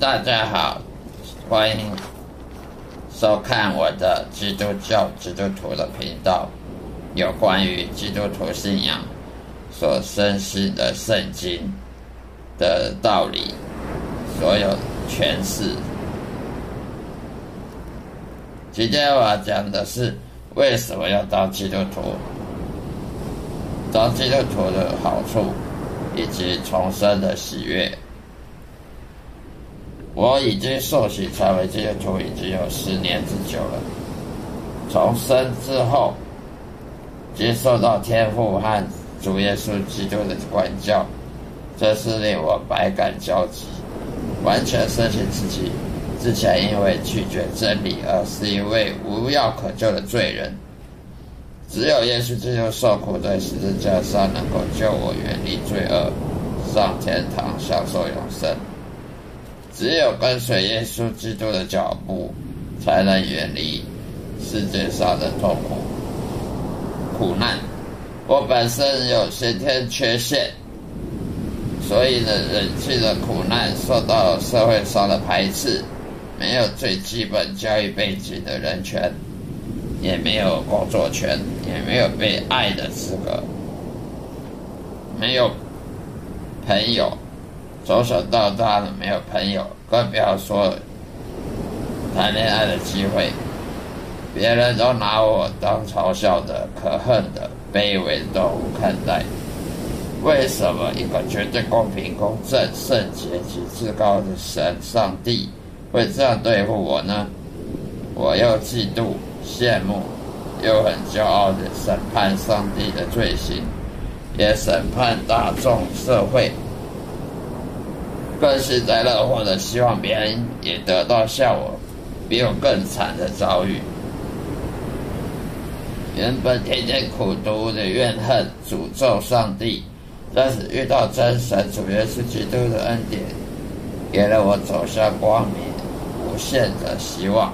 大家好，欢迎收看我的基督教基督徒的频道，有关于基督徒信仰所深信的圣经的道理，所有诠释。今天我要讲的是为什么要当基督徒，当基督徒的好处，以及重生的喜悦。我已经受洗成为基督徒已经有十年之久了。重生之后，接受到天父和主耶稣基督的管教，这是令我百感交集，完全深信自己之前因为拒绝真理而是一位无药可救的罪人。只有耶稣基督受苦在十字架上，能够救我远离罪恶，上天堂享受永生。只有跟随耶稣基督的脚步，才能远离世界上的痛苦、苦难。我本身有先天缺陷，所以呢，忍气的苦难，受到社会上的排斥，没有最基本教育背景的人权，也没有工作权，也没有被爱的资格，没有朋友。从小到大的没有朋友，更不要说谈恋爱的机会。别人都拿我当嘲笑的、可恨的、卑微的动物看待。为什么一个绝对公平、公正、圣洁及至高的神上帝会这样对付我呢？我又嫉妒、羡慕，又很骄傲的审判上帝的罪行，也审判大众社会。更幸灾乐祸的希望别人也得到像我比我更惨的遭遇。原本天天苦读的怨恨、诅咒上帝，但是遇到真神主耶稣基督的恩典，给了我走向光明、无限的希望。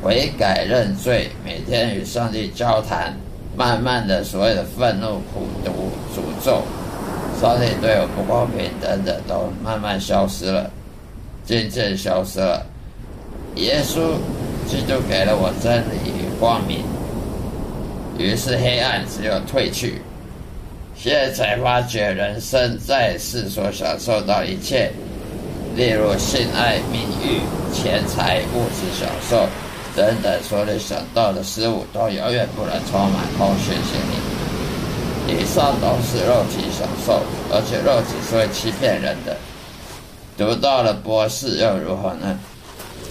悔改认罪，每天与上帝交谈，慢慢的所有的愤怒、苦读、诅咒。上帝对我不公平等等，都慢慢消失了，渐渐消失了。耶稣基督给了我真理与光明，于是黑暗只有退去。现在才发觉，人生在世所享受到一切，例如性爱、名誉、钱财、物质享受等等，所能想到的事物，都永远不能充满空虚心灵。以上都是肉体享受，而且肉体是会欺骗人的。读到了博士又如何呢？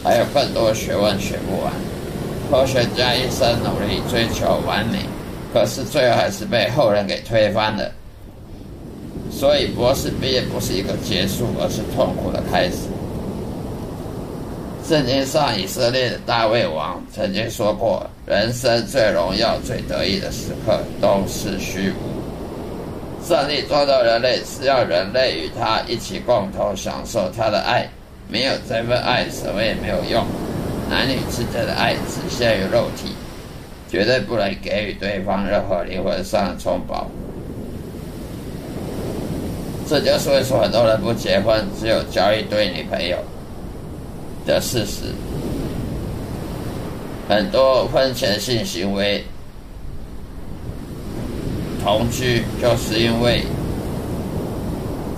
还有更多学问学不完。科学家一生努力追求完美，可是最后还是被后人给推翻了。所以博士毕业不是一个结束，而是痛苦的开始。圣经上以色列的大卫王曾经说过：“人生最荣耀、最得意的时刻都是虚无。上帝创造人类是要人类与他一起共同享受他的爱，没有这份爱，什么也没有用。男女之间的爱只限于肉体，绝对不能给予对方任何灵魂上的充饱。这就是为什么很多人不结婚，只有交一堆女朋友。”的事实，很多婚前性行为、同居，就是因为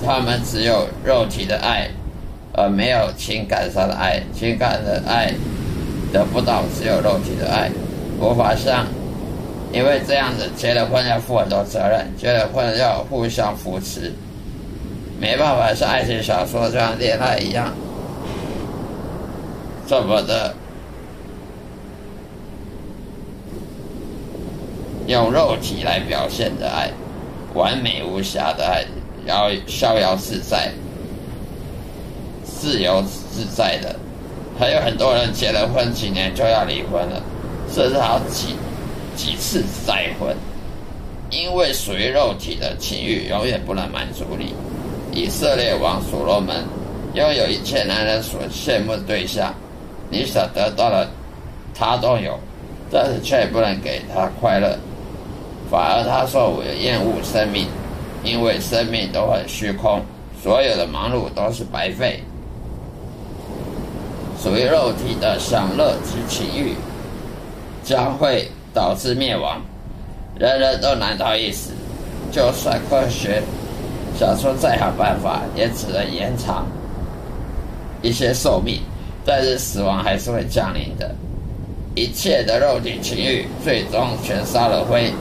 他们只有肉体的爱，而没有情感上的爱。情感的爱得不到，只有肉体的爱，无法像，因为这样子结了婚要负很多责任，结了婚要互相扶持，没办法像爱情小说这样恋爱一样。这么的用肉体来表现的爱，完美无瑕的爱，然后逍遥自在、自由自在的，还有很多人结了婚几年就要离婚了，甚至好几几次再婚，因为属于肉体的情欲永远不能满足你。以色列王所罗门拥有一切男人所羡慕的对象。你所得到的，他都有，但是却不能给他快乐，反而他说我厌恶生命，因为生命都很虚空，所有的忙碌都是白费。属于肉体的享乐及情欲，将会导致灭亡。人人都难逃一死，就算科学想出再好办法，也只能延长一些寿命，但是死亡还是会降临的。一切的肉体情欲，最终全烧了灰，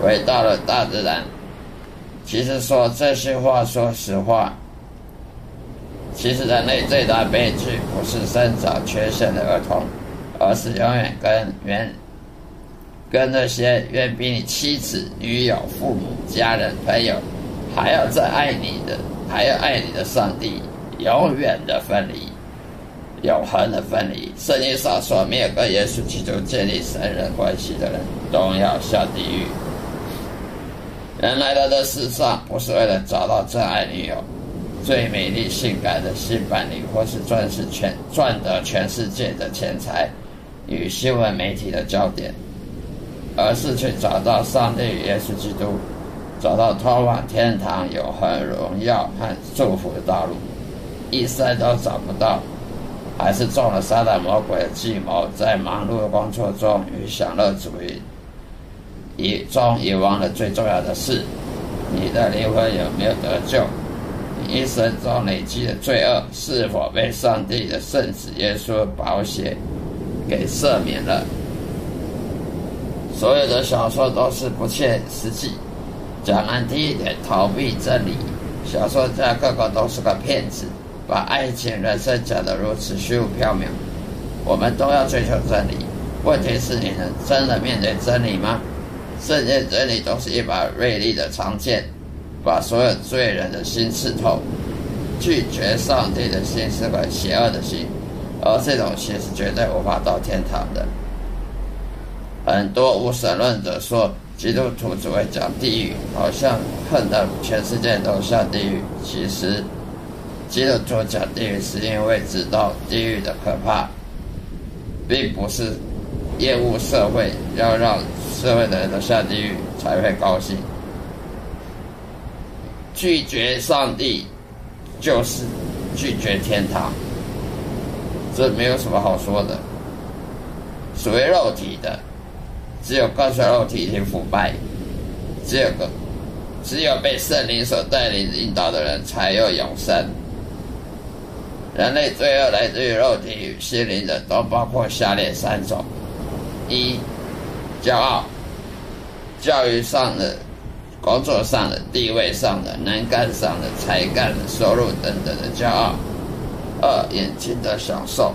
回到了大自然。其实说这些话，说实话，其实人类最大悲剧不是生长缺陷的儿童，而是永远跟原跟那些远比你妻子、女友、父母、家人、朋友还要再爱你的，还要爱你的上帝，永远的分离，永恒的分离。圣经上说，没有跟耶稣基督建立神人关系的人，都要下地狱。人来到这世上，不是为了找到真爱女友、最美丽性感的新伴侣，或是赚是全赚得全世界的钱财与新闻媒体的焦点，而是去找到上帝与耶稣基督，找到通往天堂永恒荣耀和祝福的道路。一生都找不到，还是中了撒旦魔鬼的计谋，在忙碌的工作中与享乐主义。以中遗忘了最重要的事：你的灵魂有没有得救？你一生中累积的罪恶是否被上帝的圣子耶稣保险给赦免了？所有的小说都是不切实际，讲难听一点，逃避真理。小说家个个都是个骗子，把爱情、人生讲得如此虚无缥缈。我们都要追求真理，问题是你能真的面对真理吗？圣经真理都是一把锐利的长剑，把所有罪人的心刺透。拒绝上帝的心是块邪恶的心，而这种心是绝对无法到天堂的。很多无神论者说，基督徒只会讲地狱，好像恨得全世界都下地狱。其实，基督徒讲地狱是因为知道地狱的可怕，并不是厌恶社会，要让。社会的人都下地狱才会高兴。拒绝上帝就是拒绝天堂，这没有什么好说的。属于肉体的，只有跟随肉体已经腐败；只有个，只有被圣灵所带领引导的人才有永生。人类罪恶来自于肉体与心灵的，都包括下列三种：一。骄傲，教育上的、工作上的、地位上的、能干上的、才干的、收入等等的骄傲。二，眼睛的享受，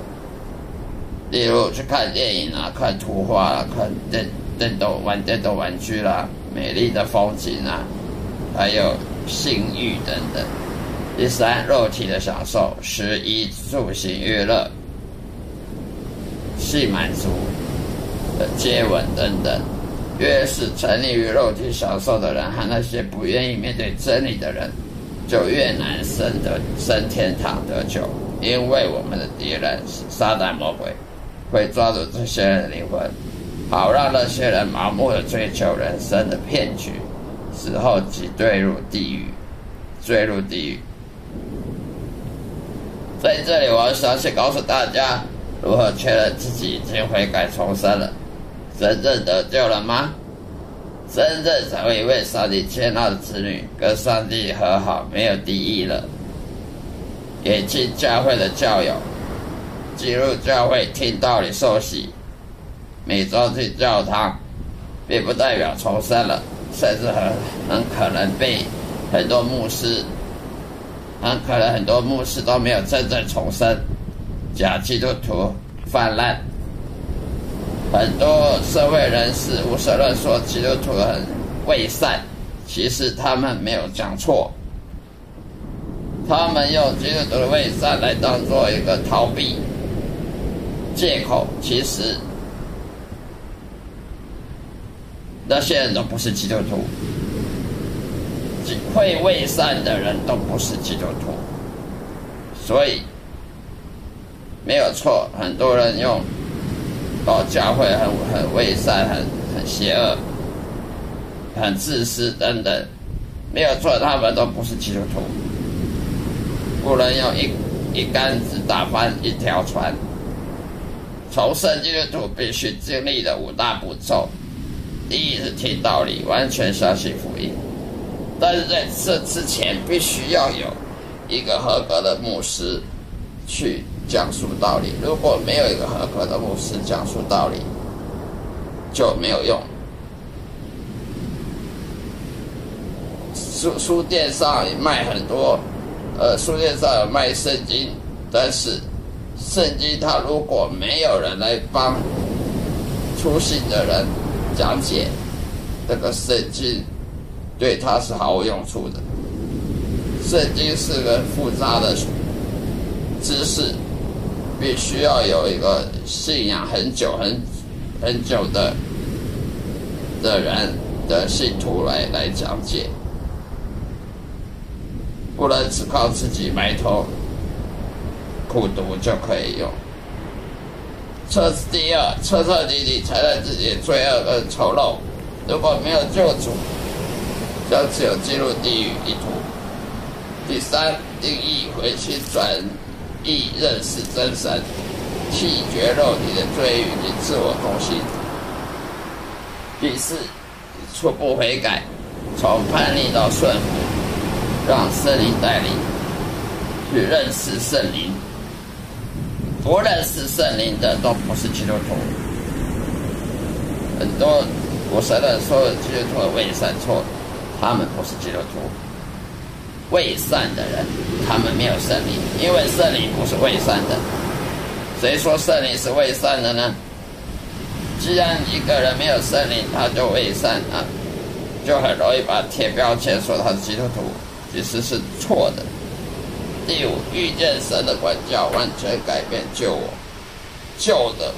例如去看电影啊、看图画啊、看电电动玩电动玩具啦、美丽的风景啊，还有性欲等等。第三，肉体的享受，食衣住行娱乐，性满足。的接吻等等，越是沉溺于肉体享受的人，和那些不愿意面对真理的人，就越难升得升天堂得救。因为我们的敌人是撒旦魔鬼，会抓住这些人的灵魂，好让那些人盲目的追求人生的骗局，死后即坠入地狱，坠入地狱。在这里，我要详细告诉大家，如何确认自己已经悔改重生了。真正得救了吗？真正成为一位上帝接纳的子女，跟上帝和好，没有敌意了。也进教会的教友，进入教会听道理受洗，每周去教堂，并不代表重生了，甚至很很可能被很多牧师，很可能很多牧师都没有真正重生，假基督徒泛滥。很多社会人士无神论说基督徒很伪善，其实他们没有讲错。他们用基督徒的伪善来当做一个逃避借口，其实那些人都不是基督徒，会伪善的人都不是基督徒，所以没有错。很多人用。哦，教会很很伪善，很很邪恶，很自私等等，没有错，他们都不是基督徒。不能用一一竿子打翻一条船，重生基督徒必须经历的五大步骤：第一是听道理，完全相信福音。但是在这之前，必须要有一个合格的牧师去讲述道理。如果没有一个合格的牧师讲述道理，就没有用。书书店上卖很多，呃，书店上有卖圣经，但是圣经它如果没有人来帮初信的人讲解这个圣经。对他是毫无用处的。圣经是个复杂的知识，必须要有一个信仰很久、很很久的的人的信徒来来讲解，不能只靠自己埋头苦读就可以用。测试第二，彻彻底底承认自己罪恶跟丑陋，如果没有救主。将只有进入地狱一途。第三，定义回心转意，认识真神，弃绝肉体的罪欲及自我中心。第四，初步悔改，从叛逆到顺服，让圣灵带领去认识圣灵。不认识圣灵的都不是基督徒。很多我承认说基督徒伪善错。他们不是基督徒，未善的人，他们没有圣灵，因为圣灵不是未善的。谁说圣灵是未善的呢？既然一个人没有圣灵，他就未善啊，就很容易把贴标签说他是基督徒，其实是错的。第五，遇见神的管教，完全改变救我，旧的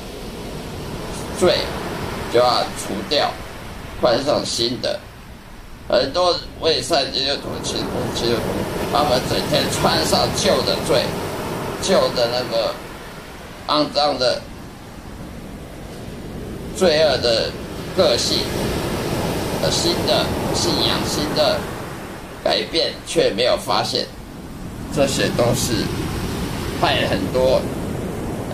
罪就要除掉，换上新的。很多未善基督徒、基督徒，他们整天穿上旧的罪、旧的那个肮脏的罪恶的个性，的新的信仰、新的改变，却没有发现，这些都是害很多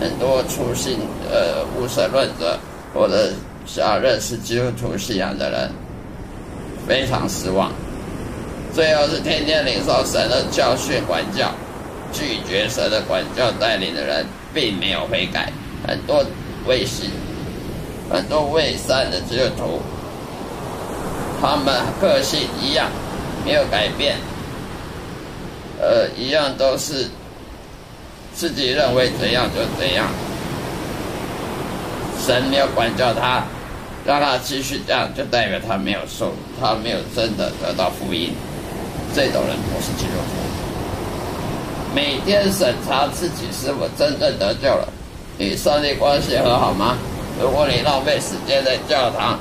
很多初信呃无神论者或者想认识基督徒信仰的人。非常失望，最后是天天领受神的教训管教，拒绝神的管教带领的人，并没有悔改，很多未信，很多未善的基督徒，他们个性一样，没有改变，呃，一样都是自己认为怎样就怎样，神没有管教他。让他继续这样，就代表他没有受，他没有真的得到福音。这种人不是基督徒。每天审查自己是否真正得救了，与上帝关系和好吗？如果你浪费时间在教堂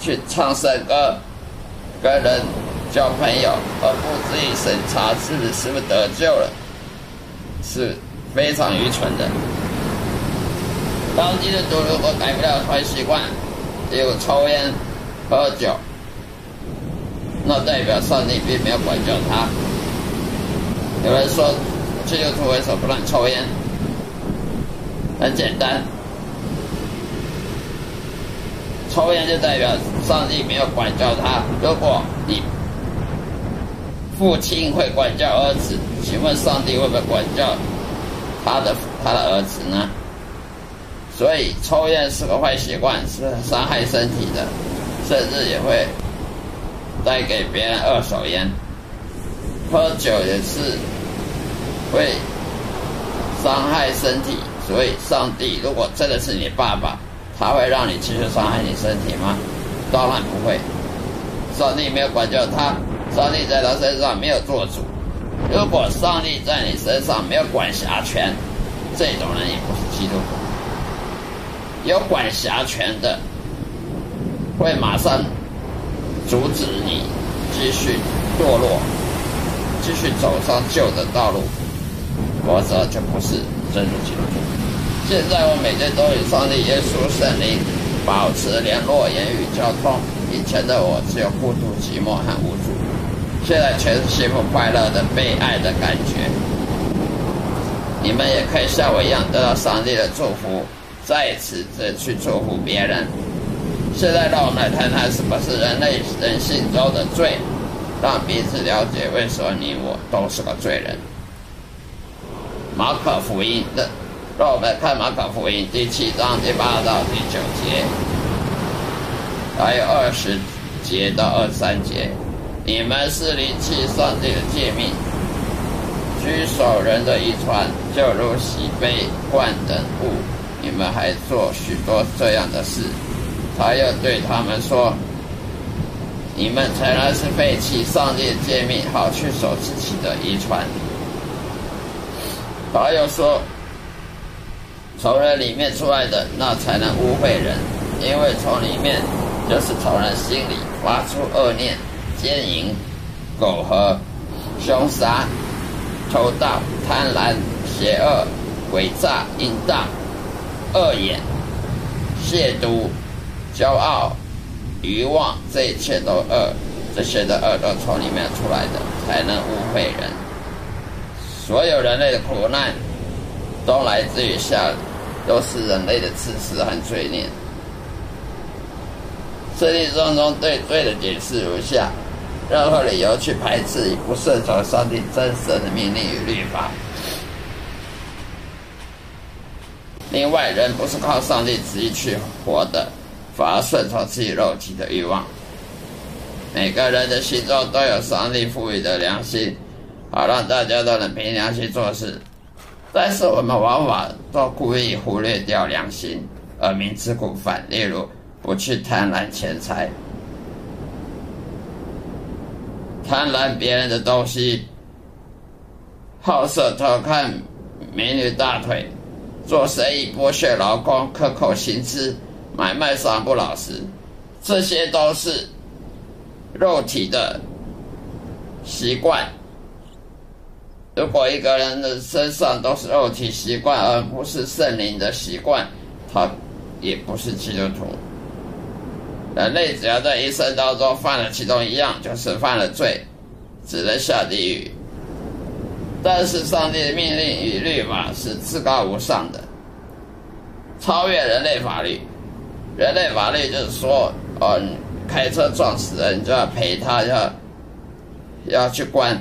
去唱圣歌、跟人交朋友，而不自己审查自己是不是得救了，是非常愚蠢的。当基督徒如果改不了坏习惯，有抽烟、喝酒，那代表上帝并没有管教他。有人说，基督徒为什么不能抽烟？很简单，抽烟就代表上帝没有管教他。如果你父亲会管教儿子，请问上帝会不会管教他的他的儿子呢？所以，抽烟是个坏习惯，是伤害身体的，甚至也会带给别人二手烟。喝酒也是会伤害身体，所以上帝如果真的是你爸爸，他会让你继续伤害你身体吗？当然不会。上帝没有管教他，上帝在他身上没有做主。如果上帝在你身上没有管辖权，这种人也不是基督徒。有管辖权的，会马上阻止你继续堕落，继续走上旧的道路，否则就不是真的基督徒。现在我每天都与上帝、耶稣、圣灵保持联络、言语交通。以前的我只有孤独、寂寞和无助，现在全是幸福、快乐的、被爱的感觉。你们也可以像我一样得到上帝的祝福。在此的去祝福别人。现在让我们来谈谈什么是人类人性中的罪，让彼此了解为什么你我都是个罪人。马可福音的，让我们看马可福音第七章第八到第九节，还有二十节到二十三节。你们是离弃上帝的诫命，居守人的遗传，就如洗杯罐等物，你们还做许多这样的事。他又对他们说：“你们才然是废弃上帝的诫命，好去守自己的遗传。”他又说：“从人里面出来的，那才能污秽人，因为从里面就是从人心里发出恶念、奸淫、苟合、凶杀、偷盗、贪婪、邪恶、诡诈、淫荡、恶言、亵渎。”骄傲、欲望，这一切都恶，这些的恶都从里面出来的，才能污秽人。所有人类的苦难，都来自于下，都是人类的自私和罪孽。圣经当中对罪的解释如下：任何理由去排斥与不顺从上帝真实的命令与律法。另外，人不是靠上帝旨意去活的。反而顺从自己肉体的欲望。每个人的心中都有上帝赋予的良心，好让大家都能凭良心做事。但是我们往往都故意忽略掉良心，而明知故犯。例如，不去贪婪钱财，贪婪别人的东西，好色偷看美女大腿，做生意剥削劳工，克扣薪资。买卖上不老实，这些都是肉体的习惯。如果一个人的身上都是肉体习惯，而不是圣灵的习惯，他也不是基督徒。人类只要在一生当中犯了其中一样，就是犯了罪，只能下地狱。但是上帝的命令与律法是至高无上的，超越人类法律。人类法律就是说，哦，开车撞死人，你就要赔他，要要去关。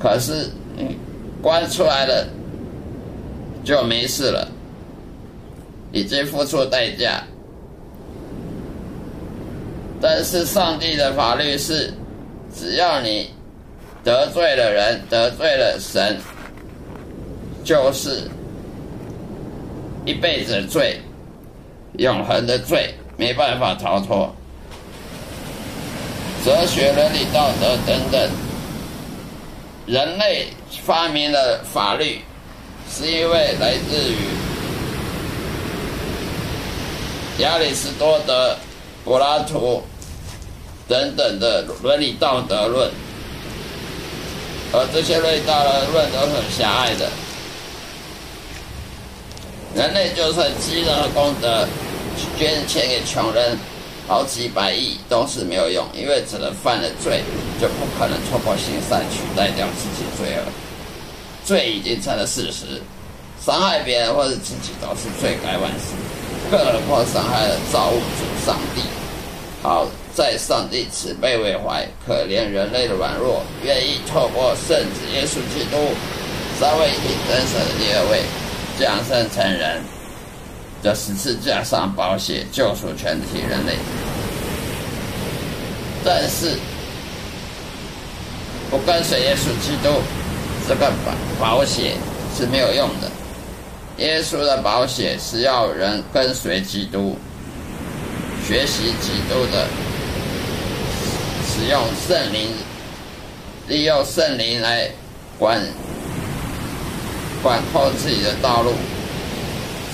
可是你，关出来了就没事了，已经付出代价。但是上帝的法律是，只要你得罪了人，得罪了神，就是一辈子的罪。永恒的罪没办法逃脱，哲学、伦理、道德等等，人类发明了法律，是因为来自于亚里士多德、柏拉图等等的伦理道德论，而这些论道的论都很狭隘的。人类就算积了功德。捐钱给穷人，好几百亿都是没有用，因为只能犯了罪，就不可能突破行善取代掉自己罪恶。罪已经成了事实，伤害别人或者自己都是罪该万死，更何况伤害了造物主上帝。好在上帝慈悲为怀，可怜人类的软弱，愿意透过圣子耶稣基督，三位一体真神的第二位，降生成人。这十字架上保险救赎全体人类，但是不跟随耶稣基督，这个保保险是没有用的。耶稣的保险是要人跟随基督，学习基督的，使用圣灵，利用圣灵来管管控自己的道路。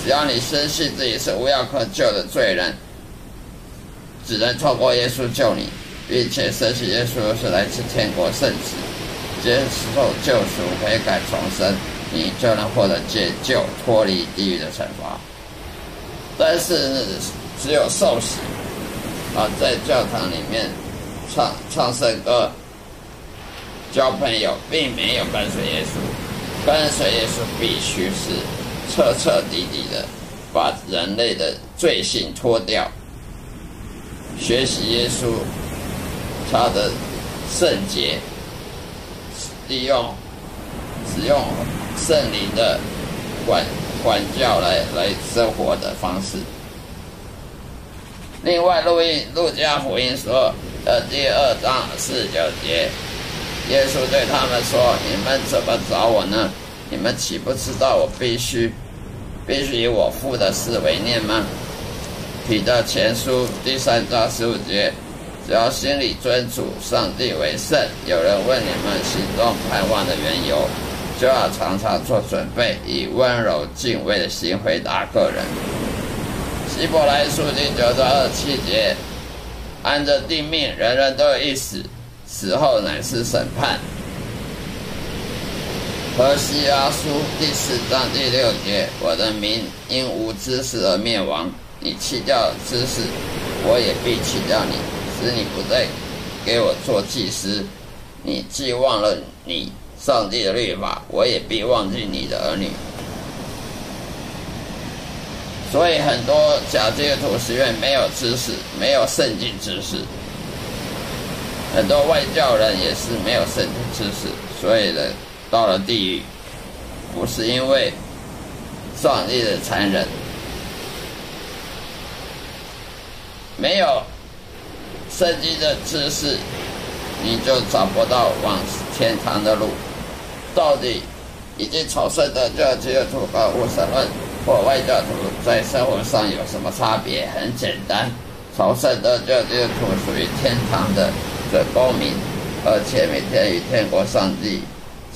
只要你深信自己是无药可救的罪人，只能透过耶稣救你，并且深信耶稣是来自天国圣子，接受救赎、悔改、重生，你就能获得解救、脱离地狱的惩罚。但是只有受洗啊，在教堂里面唱唱圣歌、交朋友，并没有跟随耶稣。跟随耶稣必须是。彻彻底底的把人类的罪性脱掉，学习耶稣他的圣洁，利用使用圣灵的管管教来来生活的方式。另外，录音路加福音说，呃，第二章四九节，耶稣对他们说：“你们怎么找我呢？你们岂不知道我必须？”必须以我父的事为念吗？彼得前书第三章十五节，只要心里尊主上帝为圣。有人问你们心中盼望的缘由，就要常常做准备，以温柔敬畏的心回答个人。希伯来书第九章二七节，按着定命，人人都有一死，死后乃是审判。何西阿书第四章第六节，我的民因无知识而灭亡。你弃掉知识，我也必弃掉你，使你不再给我做祭司。你既忘了你上帝的律法，我也必忘记你的儿女。所以很多假基督徒实愿没有知识，没有圣经知识。很多外教人也是没有圣经知识，所以呢。到了地狱，不是因为上帝的残忍，没有圣经的知识，你就找不到往天堂的路。到底已经朝圣的这基督徒和无神论或外教徒在生活上有什么差别？很简单，朝圣的这基督属于天堂的的公民，而且每天与天国上帝。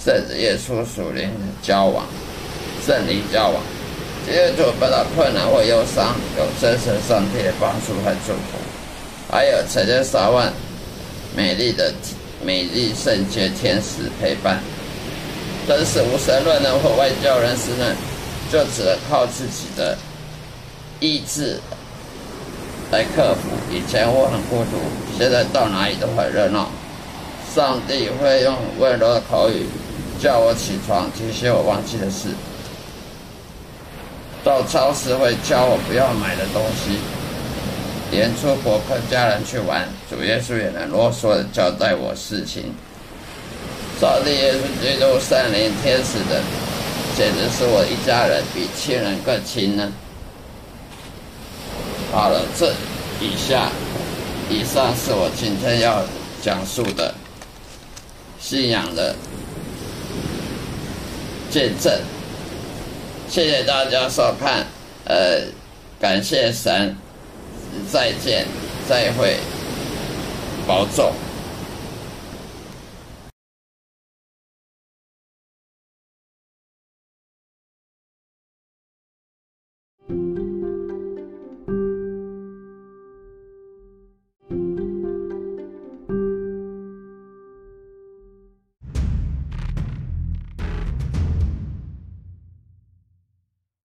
甚至耶稣属灵交往，圣灵交往，基督徒不到困难或忧伤，有真神上帝的帮助和祝福，还有成千上万美丽的美丽圣洁天使陪伴。真是无神论的或外教人士呢，就只能靠自己的意志来克服。以前我很孤独，现在到哪里都很热闹。上帝会用温柔的口语。叫我起床，提醒我忘记的事。到超市会教我不要买的东西，连出国跟家人去玩，主耶稣也能啰嗦的交代我事情。上帝耶稣基督圣灵天使的，简直是我一家人，比亲人更亲呢。好了，这以下以上是我今天要讲述的信仰的。见证，谢谢大家收看，呃，感谢神，再见，再会，保重。